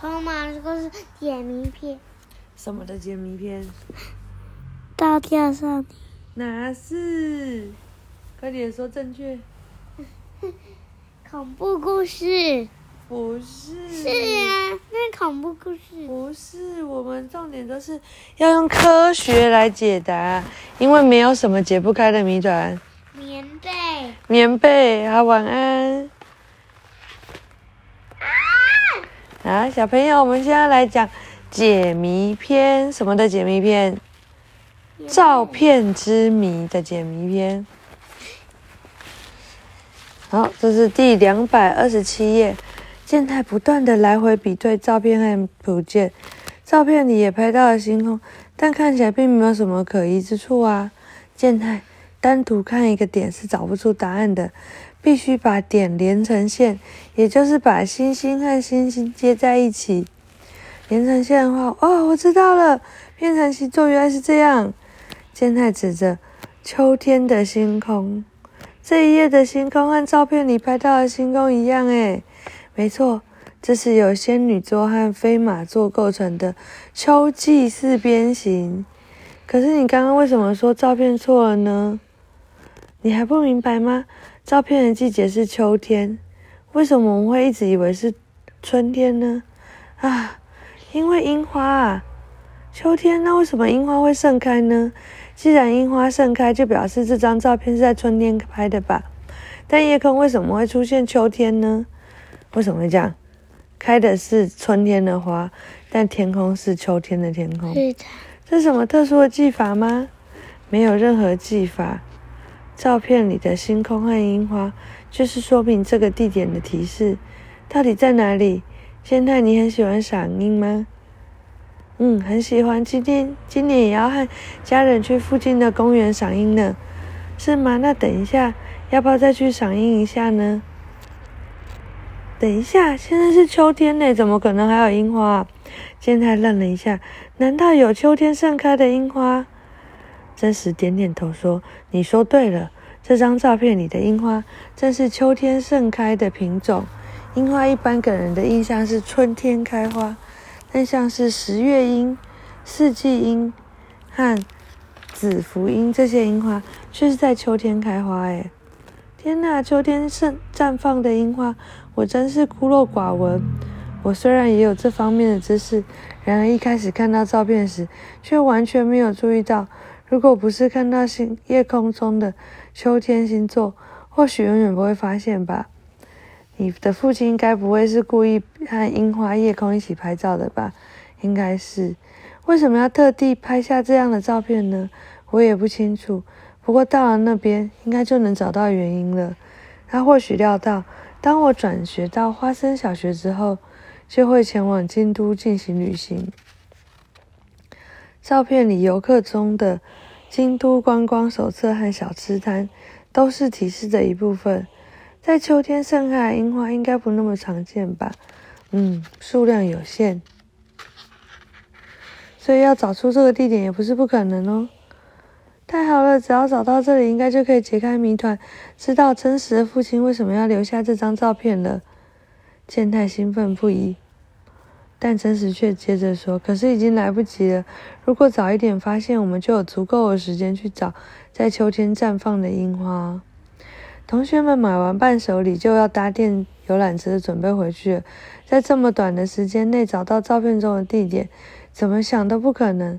空吗？这个是解谜片。什么的解谜片？大架上。哪是？快点说正确。恐怖故事。不是。是啊，那恐怖故事。不是，我们重点都是要用科学来解答，因为没有什么解不开的谜团。棉被。棉被，好，晚安。啊！小朋友，我们现在来讲解谜篇，什么的解谜篇？照片之谜的解谜篇。好，这是第两百二十七页。健太不断的来回比对照片和图片，照片里也拍到了星空，但看起来并没有什么可疑之处啊。健太单独看一个点是找不出答案的，必须把点连成线，也就是把星星和星星接在一起。连成线的话，哦，我知道了，变成星座原来是这样。健太指着秋天的星空，这一页的星空和照片里拍到的星空一样，诶。没错，这是由仙女座和飞马座构成的秋季四边形。可是你刚刚为什么说照片错了呢？你还不明白吗？照片的季节是秋天，为什么我们会一直以为是春天呢？啊，因为樱花啊，秋天那为什么樱花会盛开呢？既然樱花盛开，就表示这张照片是在春天拍的吧？但夜空为什么会出现秋天呢？为什么会这样？开的是春天的花，但天空是秋天的天空。是的。这是什么特殊的技法吗？没有任何技法。照片里的星空和樱花，就是说明这个地点的提示。到底在哪里？现在你很喜欢赏樱吗？嗯，很喜欢。今天今年也要和家人去附近的公园赏樱呢，是吗？那等一下，要不要再去赏樱一下呢？等一下，现在是秋天呢，怎么可能还有樱花？健太愣了一下，难道有秋天盛开的樱花？真实点点头说：“你说对了，这张照片里的樱花正是秋天盛开的品种。樱花一般给人的印象是春天开花，但像是十月樱、四季樱和紫福樱这些樱花，却是在秋天开花。哎，天哪，秋天盛绽放的樱花！”我真是孤陋寡闻。我虽然也有这方面的知识，然而一开始看到照片时，却完全没有注意到。如果不是看到星夜空中的秋天星座，或许永远不会发现吧。你的父亲该不会是故意和樱花、夜空一起拍照的吧？应该是。为什么要特地拍下这样的照片呢？我也不清楚。不过到了那边，应该就能找到原因了。他或许料到。当我转学到花生小学之后，就会前往京都进行旅行。照片里游客中的京都观光手册和小吃摊都是提示的一部分。在秋天盛开的樱花应该不那么常见吧？嗯，数量有限，所以要找出这个地点也不是不可能哦。太好了，只要找到这里，应该就可以解开谜团，知道真实的父亲为什么要留下这张照片了。健太兴奋不已，但真实却接着说：“可是已经来不及了。如果早一点发现，我们就有足够的时间去找在秋天绽放的樱花。”同学们买完伴手礼，就要搭电游览车准备回去了。在这么短的时间内找到照片中的地点，怎么想都不可能。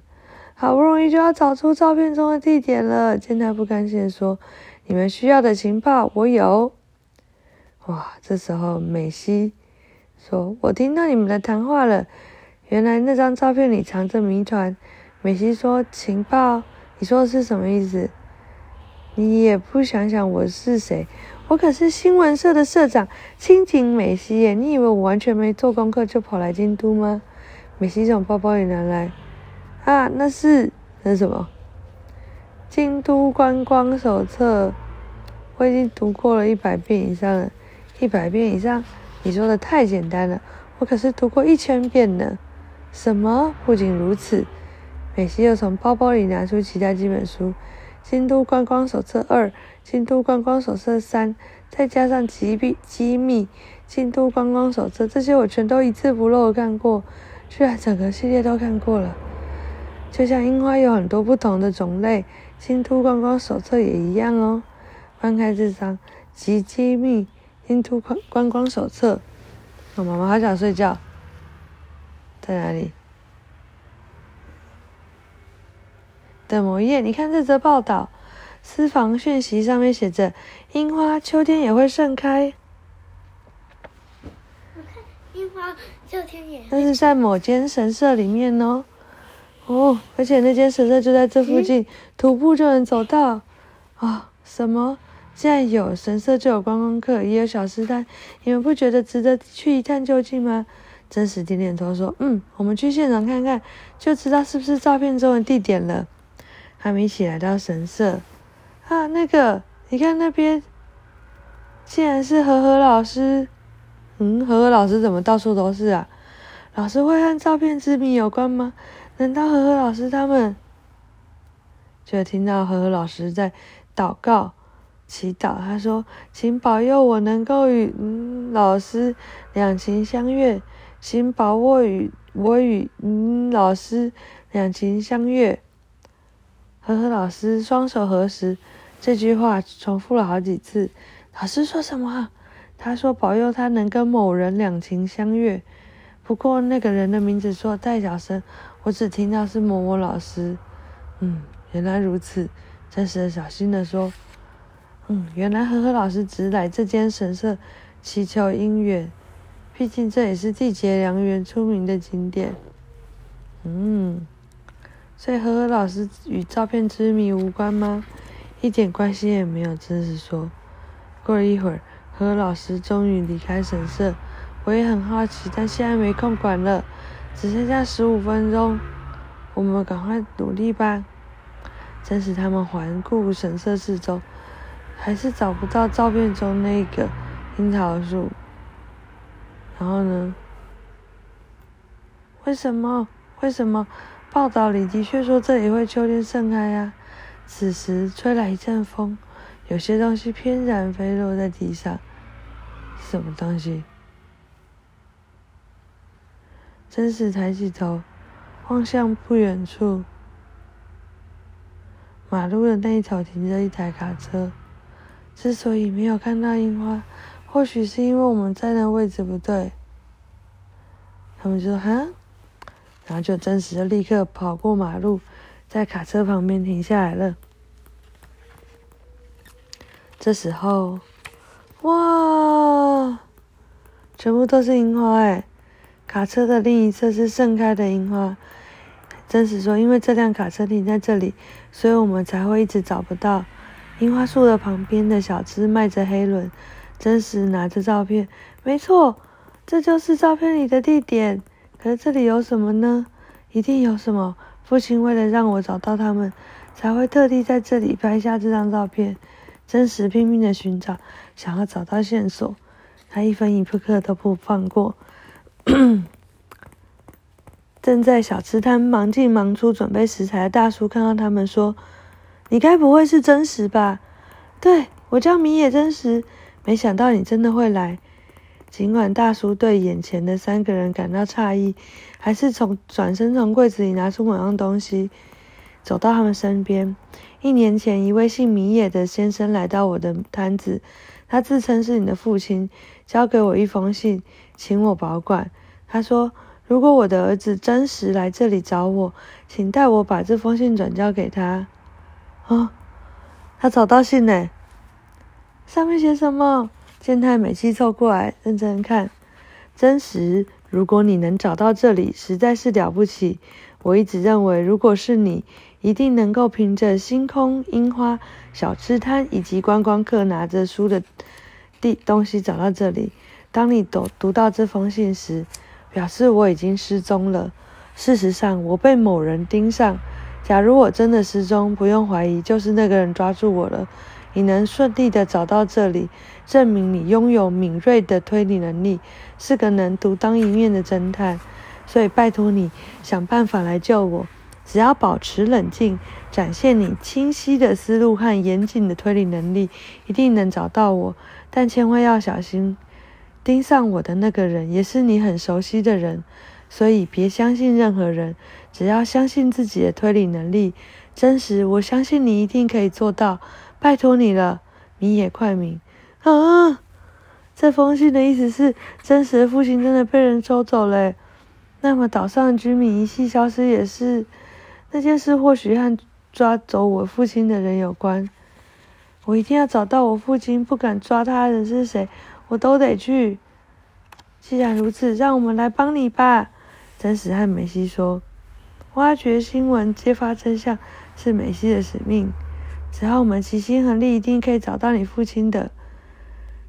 好不容易就要找出照片中的地点了，健太不甘心地说：“你们需要的情报我有。”哇！这时候美希说：“我听到你们的谈话了，原来那张照片里藏着谜团。”美希说：“情报？你说的是什么意思？你也不想想我是谁？我可是新闻社的社长青井美希耶！你以为我完全没做功课就跑来京都吗？”美希从包包里拿来。啊，那是那什么？京都观光手册，我已经读过了一百遍以上了，一百遍以上？你说的太简单了，我可是读过一千遍呢。什么？不仅如此，美希又从包包里拿出其他几本书，《京都观光手册二》《京都观光手册三》，再加上极秘机密京都观光手册，这些我全都一字不漏看过，居然整个系列都看过了。就像樱花有很多不同的种类，京都观光手册也一样哦。翻开这张《极机密京都观观光手册》，我妈妈好想睡觉，在哪里？的某一页，你看这则报道，私房讯息上面写着：樱花秋天也会盛开。樱花秋天也那是在某间神社里面哦。哦，而且那间神社就在这附近，徒步就能走到。啊，什么？既然有神社，就有观光客，也有小吃摊，你们不觉得值得去一探究竟吗？真实点点头说：“嗯，我们去现场看看，就知道是不是照片中的地点了。”他们一起来到神社。啊，那个，你看那边，竟然是和和老师。嗯，和和老师怎么到处都是啊？老师会和照片之谜有关吗？难道和和老师他们？就听到和和老师在祷告、祈祷。他说：“请保佑我能够与老师两情相悦，请保我与我与老师两情相悦。”和和老师双手合十，这句话重复了好几次。老师说什么？他说：“保佑他能跟某人两情相悦。”不过那个人的名字说太小声，我只听到是某某老师。嗯，原来如此。真实的小心的说：“嗯，原来和和老师只来这间神社祈求姻缘，毕竟这也是缔结良缘出名的景点。”嗯，所以和和老师与照片之谜无关吗？一点关系也没有。真是说，过了一会儿。何老师终于离开神社，我也很好奇，但现在没空管了，只剩下十五分钟，我们赶快努力吧。真是他们环顾神社四周，还是找不到照片中那个樱桃树。然后呢？为什么？为什么？报道里的确说这里会秋天盛开呀。此时吹来一阵风，有些东西翩然飞落在地上。什么东西？真是抬起头，望向不远处，马路的那一头停着一台卡车。之所以没有看到樱花，或许是因为我们在的位置不对。他们就说：“哈。”然后就真实的立刻跑过马路，在卡车旁边停下来了。这时候。哇，全部都是樱花哎！卡车的另一侧是盛开的樱花。真实说，因为这辆卡车停在这里，所以我们才会一直找不到。樱花树的旁边的小吃卖着黑轮。真实拿着照片，没错，这就是照片里的地点。可是这里有什么呢？一定有什么。父亲为了让我找到他们，才会特地在这里拍下这张照片。真实拼命的寻找，想要找到线索，他一分一刻都不放过。正在小吃摊忙进忙出准备食材的大叔看到他们，说：“你该不会是真实吧？”“对，我叫米野真实。”没想到你真的会来。尽管大叔对眼前的三个人感到诧异，还是从转身从柜子里拿出某样东西。走到他们身边。一年前，一位姓米野的先生来到我的摊子，他自称是你的父亲，交给我一封信，请我保管。他说，如果我的儿子真实来这里找我，请代我把这封信转交给他。啊，他找到信呢，上面写什么？健太美气凑过来，认真看。真实，如果你能找到这里，实在是了不起。我一直认为，如果是你。一定能够凭着星空、樱花、小吃摊以及观光客拿着书的地东西找到这里。当你读读到这封信时，表示我已经失踪了。事实上，我被某人盯上。假如我真的失踪，不用怀疑，就是那个人抓住我了。你能顺利的找到这里，证明你拥有敏锐的推理能力，是个能独当一面的侦探。所以，拜托你想办法来救我。只要保持冷静，展现你清晰的思路和严谨的推理能力，一定能找到我。但千万要小心，盯上我的那个人也是你很熟悉的人，所以别相信任何人，只要相信自己的推理能力。真实，我相信你一定可以做到，拜托你了，米野快明。啊，这封信的意思是，真实的父亲真的被人抽走了。那么岛上的居民一系消失也是，那件事或许和抓走我父亲的人有关。我一定要找到我父亲，不敢抓他的人是谁，我都得去。既然如此，让我们来帮你吧。真实和美希说：“挖掘新闻，揭发真相，是美西的使命。只要我们齐心合力，一定可以找到你父亲的。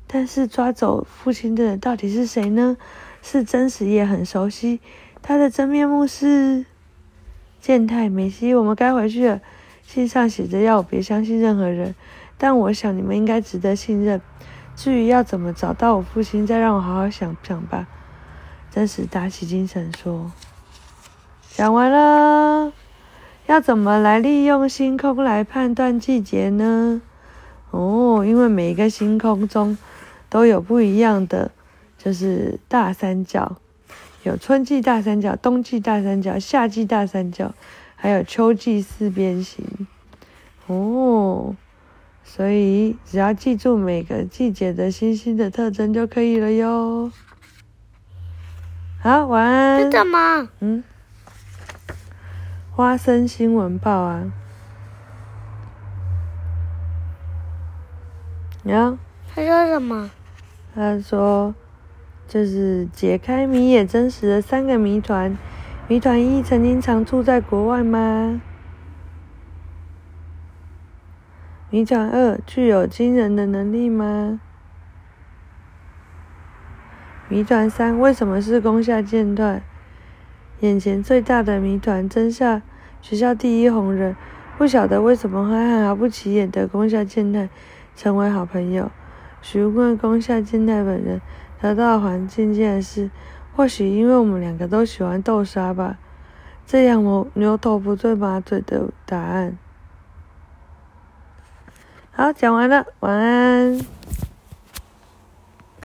但是抓走父亲的人到底是谁呢？是真实也很熟悉，他的真面目是健太美西。我们该回去了。信上写着要我别相信任何人。”但我想你们应该值得信任。至于要怎么找到我父亲，再让我好好想想吧。真是打起精神说：“讲完了，要怎么来利用星空来判断季节呢？哦，因为每一个星空中都有不一样的，就是大三角，有春季大三角、冬季大三角、夏季大三角，还有秋季四边形。哦。”所以，只要记住每个季节的星星的特征就可以了哟。好，晚安。是什么？嗯，花生新闻报啊。然后他说什么？他说，就是解开谜也真实的三个谜团。谜团一：曾经常住在国外吗？谜团二：具有惊人的能力吗？谜团三：为什么是宫下剑断？眼前最大的谜团：真夏学校第一红人，不晓得为什么会和毫不起眼的宫下健太成为好朋友。询问宫下健太本人，得到的环境竟然是：或许因为我们两个都喜欢豆沙吧。这样我牛头不对马嘴的答案。好，讲完了，晚安。